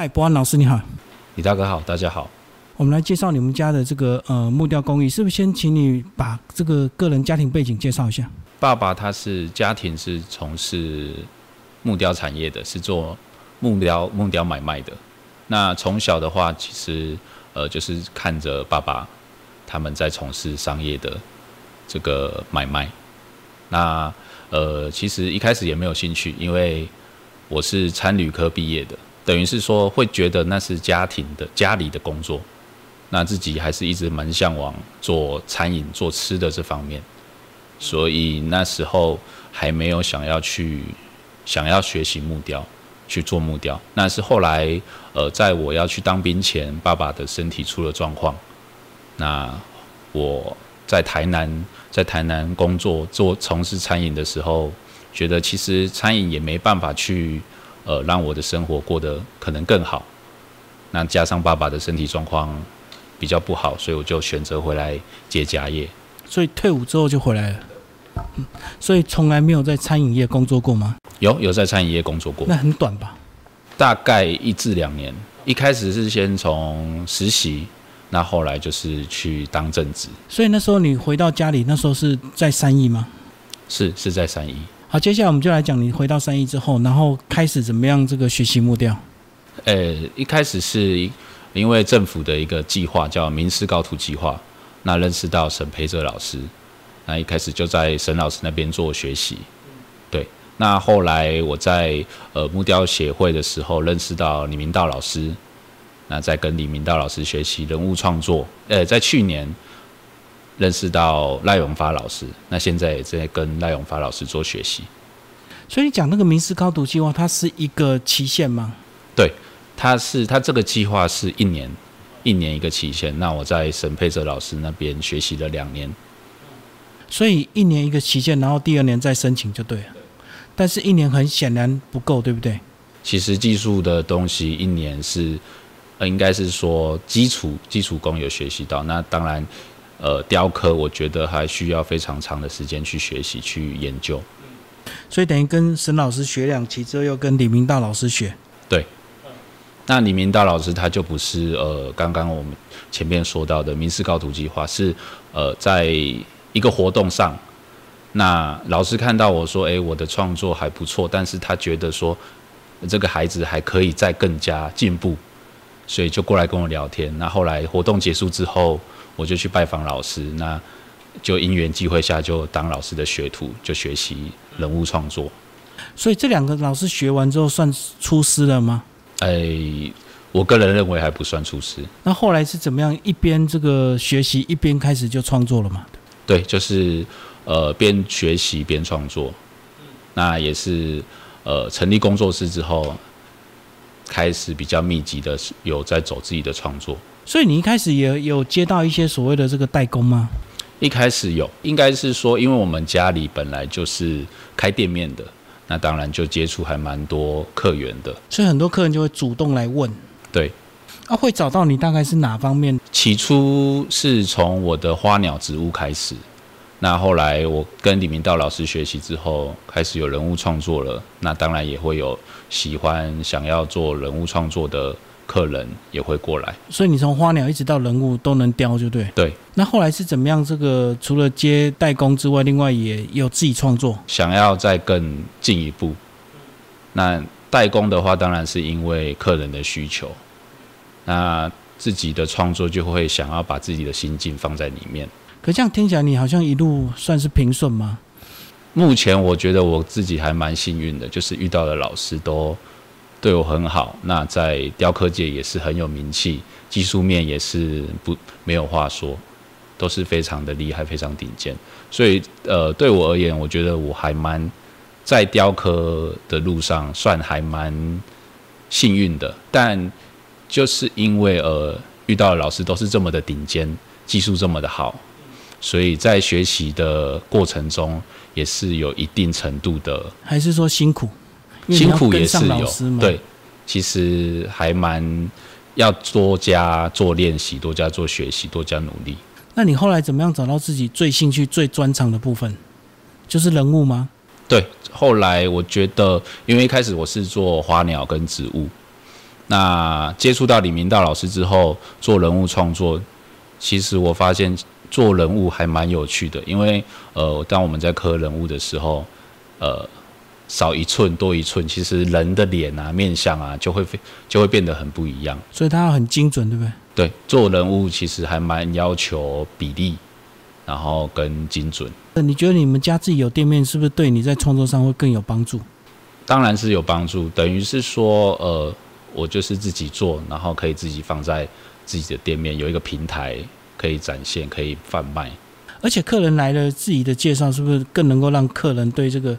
嗨，博安老师你好，李大哥好，大家好。我们来介绍你们家的这个呃木雕工艺，是不是先请你把这个个人家庭背景介绍一下？爸爸他是家庭是从事木雕产业的，是做木雕木雕买卖的。那从小的话，其实呃就是看着爸爸他们在从事商业的这个买卖。那呃其实一开始也没有兴趣，因为我是参旅科毕业的。等于是说，会觉得那是家庭的家里的工作，那自己还是一直蛮向往做餐饮、做吃的这方面，所以那时候还没有想要去想要学习木雕，去做木雕。那是后来，呃，在我要去当兵前，爸爸的身体出了状况，那我在台南在台南工作做从事餐饮的时候，觉得其实餐饮也没办法去。呃，让我的生活过得可能更好。那加上爸爸的身体状况比较不好，所以我就选择回来接家业。所以退伍之后就回来了。嗯，所以从来没有在餐饮业工作过吗？有，有在餐饮业工作过。那很短吧？大概一至两年。一开始是先从实习，那后来就是去当正职。所以那时候你回到家里，那时候是在三义吗？是，是在三义。好，接下来我们就来讲你回到三义之后，然后开始怎么样这个学习木雕。呃，一开始是因为政府的一个计划叫“名师高徒计划”，那认识到沈培哲老师，那一开始就在沈老师那边做学习。对，那后来我在呃木雕协会的时候认识到李明道老师，那在跟李明道老师学习人物创作。呃，在去年。认识到赖永发老师，那现在也在跟赖永发老师做学习。所以你讲那个名师高读计划，它是一个期限吗？对，它是它这个计划是一年，一年一个期限。那我在沈佩哲老师那边学习了两年，所以一年一个期限，然后第二年再申请就对了。但是一年很显然不够，对不对？其实技术的东西一年是，呃，应该是说基础基础工有学习到，那当然。呃，雕刻我觉得还需要非常长的时间去学习、去研究。所以等于跟沈老师学两期之后，又跟李明道老师学。对。那李明道老师他就不是呃，刚刚我们前面说到的名师高徒计划，是呃，在一个活动上，那老师看到我说，哎，我的创作还不错，但是他觉得说这个孩子还可以再更加进步，所以就过来跟我聊天。那后来活动结束之后。我就去拜访老师，那就因缘际会下就当老师的学徒，就学习人物创作。所以这两个老师学完之后算出师了吗？哎，我个人认为还不算出师。那后来是怎么样？一边这个学习，一边开始就创作了吗？对，就是呃边学习边创作。那也是呃成立工作室之后，开始比较密集的有在走自己的创作。所以你一开始也有接到一些所谓的这个代工吗？一开始有，应该是说，因为我们家里本来就是开店面的，那当然就接触还蛮多客源的，所以很多客人就会主动来问。对，啊，会找到你大概是哪方面？起初是从我的花鸟植物开始，那后来我跟李明道老师学习之后，开始有人物创作了，那当然也会有喜欢想要做人物创作的。客人也会过来，所以你从花鸟一直到人物都能雕，就对。对。那后来是怎么样？这个除了接代工之外，另外也有自己创作，想要再更进一步。那代工的话，当然是因为客人的需求。那自己的创作就会想要把自己的心境放在里面。可这样听起来，你好像一路算是平顺吗？目前我觉得我自己还蛮幸运的，就是遇到的老师都。对我很好，那在雕刻界也是很有名气，技术面也是不没有话说，都是非常的厉害，非常顶尖。所以，呃，对我而言，我觉得我还蛮在雕刻的路上算还蛮幸运的。但就是因为呃遇到的老师都是这么的顶尖，技术这么的好，所以在学习的过程中也是有一定程度的，还是说辛苦？辛苦也是有，对，其实还蛮要多加做练习，多加做学习，多加努力。那你后来怎么样找到自己最兴趣、最专长的部分？就是人物吗？对，后来我觉得，因为一开始我是做花鸟跟植物，那接触到李明道老师之后，做人物创作，其实我发现做人物还蛮有趣的，因为呃，当我们在刻人物的时候，呃，少一寸多一寸，其实人的脸啊、面相啊，就会就会变得很不一样。所以它要很精准，对不对？对，做人物其实还蛮要求比例，然后跟精准。那你觉得你们家自己有店面，是不是对你在创作上会更有帮助？当然是有帮助，等于是说，呃，我就是自己做，然后可以自己放在自己的店面，有一个平台可以展现，可以贩卖。而且客人来了，自己的介绍是不是更能够让客人对这个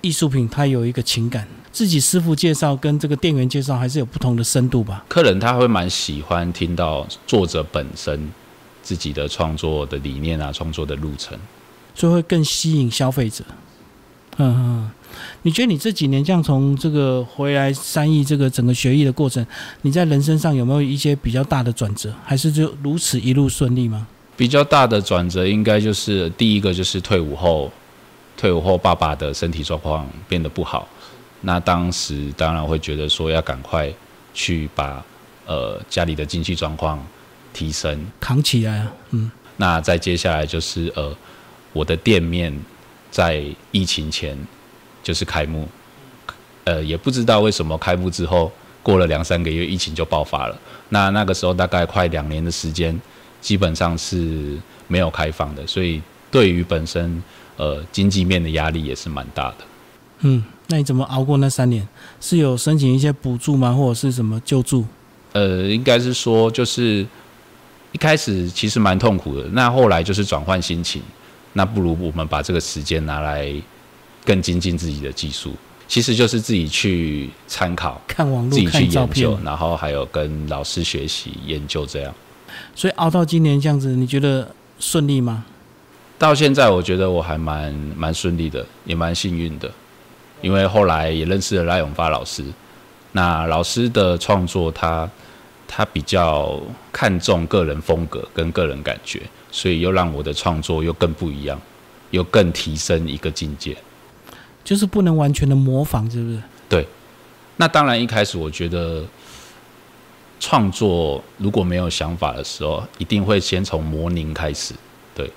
艺术品他有一个情感？自己师傅介绍跟这个店员介绍还是有不同的深度吧？客人他会蛮喜欢听到作者本身自己的创作的理念啊，创作的路程，所以会更吸引消费者。嗯嗯，你觉得你这几年这样从这个回来三亿这个整个学艺的过程，你在人生上有没有一些比较大的转折，还是就如此一路顺利吗？比较大的转折应该就是第一个就是退伍后，退伍后爸爸的身体状况变得不好，那当时当然会觉得说要赶快去把呃家里的经济状况提升扛起来啊，嗯，那再接下来就是呃我的店面。在疫情前就是开幕，呃，也不知道为什么开幕之后过了两三个月，疫情就爆发了。那那个时候大概快两年的时间，基本上是没有开放的，所以对于本身呃经济面的压力也是蛮大的。嗯，那你怎么熬过那三年？是有申请一些补助吗，或者是什么救助？呃，应该是说就是一开始其实蛮痛苦的，那后来就是转换心情。那不如我们把这个时间拿来更精进自己的技术，其实就是自己去参考、看网络、自己去研究，然后还有跟老师学习研究这样。所以熬到今年这样子，你觉得顺利吗？到现在我觉得我还蛮蛮顺利的，也蛮幸运的，因为后来也认识了赖永发老师。那老师的创作，他他比较看重个人风格跟个人感觉。所以又让我的创作又更不一样，又更提升一个境界，就是不能完全的模仿，是不是？对。那当然，一开始我觉得创作如果没有想法的时候，一定会先从模拟开始，对。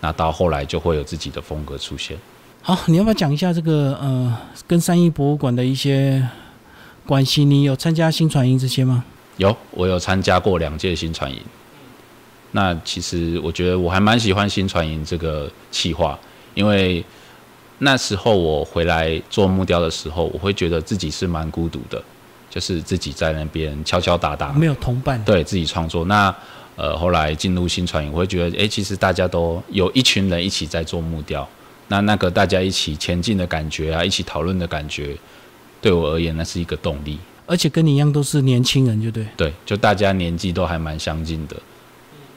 那到后来就会有自己的风格出现。好，你要不要讲一下这个呃，跟三一博物馆的一些关系？你有参加新传营这些吗？有，我有参加过两届新传营。那其实我觉得我还蛮喜欢新传营这个企划，因为那时候我回来做木雕的时候，我会觉得自己是蛮孤独的，就是自己在那边敲敲打打，没有同伴，对自己创作。那呃后来进入新传影，我会觉得，哎，其实大家都有一群人一起在做木雕，那那个大家一起前进的感觉啊，一起讨论的感觉，对我而言那是一个动力。而且跟你一样都是年轻人，就对，对，就大家年纪都还蛮相近的。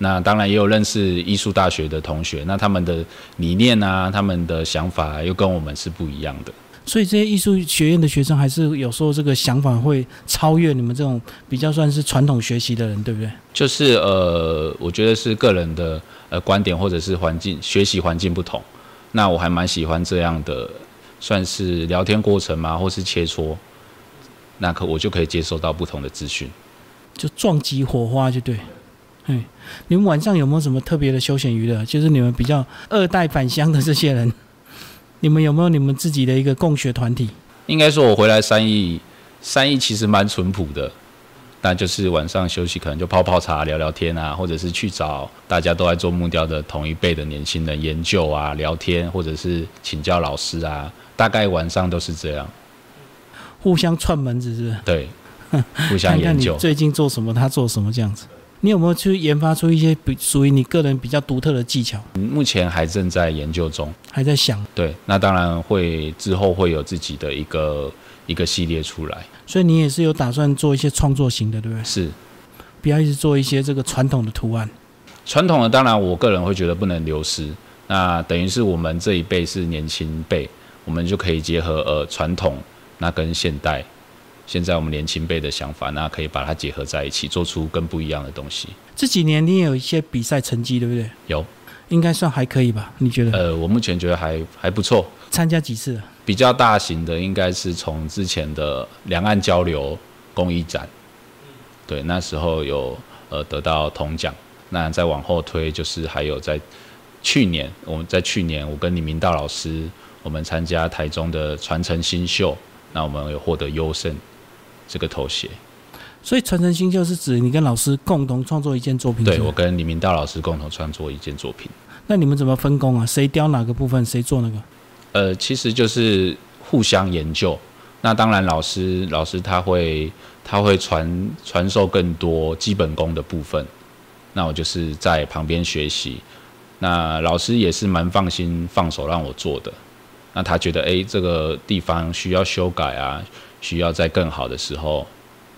那当然也有认识艺术大学的同学，那他们的理念啊，他们的想法又跟我们是不一样的。所以这些艺术学院的学生，还是有时候这个想法会超越你们这种比较算是传统学习的人，对不对？就是呃，我觉得是个人的呃观点，或者是环境学习环境不同。那我还蛮喜欢这样的，算是聊天过程嘛，或是切磋，那可我就可以接收到不同的资讯，就撞击火花，就对。嗯，你们晚上有没有什么特别的休闲娱乐？就是你们比较二代返乡的这些人，你们有没有你们自己的一个共学团体？应该说，我回来三亿，三亿其实蛮淳朴的，那就是晚上休息可能就泡泡茶、聊聊天啊，或者是去找大家都在做木雕的同一辈的年轻人研究啊、聊天，或者是请教老师啊，大概晚上都是这样，互相串门子是不是？对，互相研究。最近做什么？他做什么？这样子。你有没有去研发出一些比属于你个人比较独特的技巧？目前还正在研究中，还在想。对，那当然会之后会有自己的一个一个系列出来。所以你也是有打算做一些创作型的，对不对？是，不要一直做一些这个传统的图案。传统的当然，我个人会觉得不能流失。那等于是我们这一辈是年轻辈，我们就可以结合呃传统那跟现代。现在我们年轻辈的想法，那可以把它结合在一起，做出更不一样的东西。这几年你也有一些比赛成绩，对不对？有，应该算还可以吧？你觉得？呃，我目前觉得还还不错。参加几次？比较大型的，应该是从之前的两岸交流公益展，对，那时候有呃得到铜奖。那再往后推，就是还有在去年，我们在去年，我跟李明道老师，我们参加台中的传承新秀，那我们有获得优胜这个头衔。所以传承新秀是指你跟老师共同创作一件作品。对，我跟李明道老师共同创作一件作品。那你们怎么分工啊？谁雕哪个部分，谁做那个？呃，其实就是互相研究。那当然，老师老师他会他会传传授更多基本功的部分。那我就是在旁边学习，那老师也是蛮放心放手让我做的。那他觉得，哎，这个地方需要修改啊，需要在更好的时候，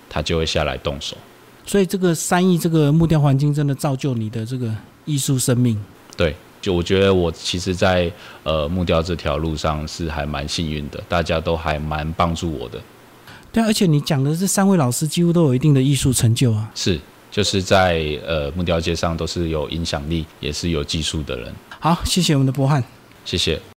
他就会下来动手。所以这个三亿这个木雕环境真的造就你的这个艺术生命。对，就我觉得我其实，在呃木雕这条路上是还蛮幸运的，大家都还蛮帮助我的。对，而且你讲的这三位老师几乎都有一定的艺术成就啊。是。就是在呃木雕界上都是有影响力，也是有技术的人。好，谢谢我们的博翰，谢谢。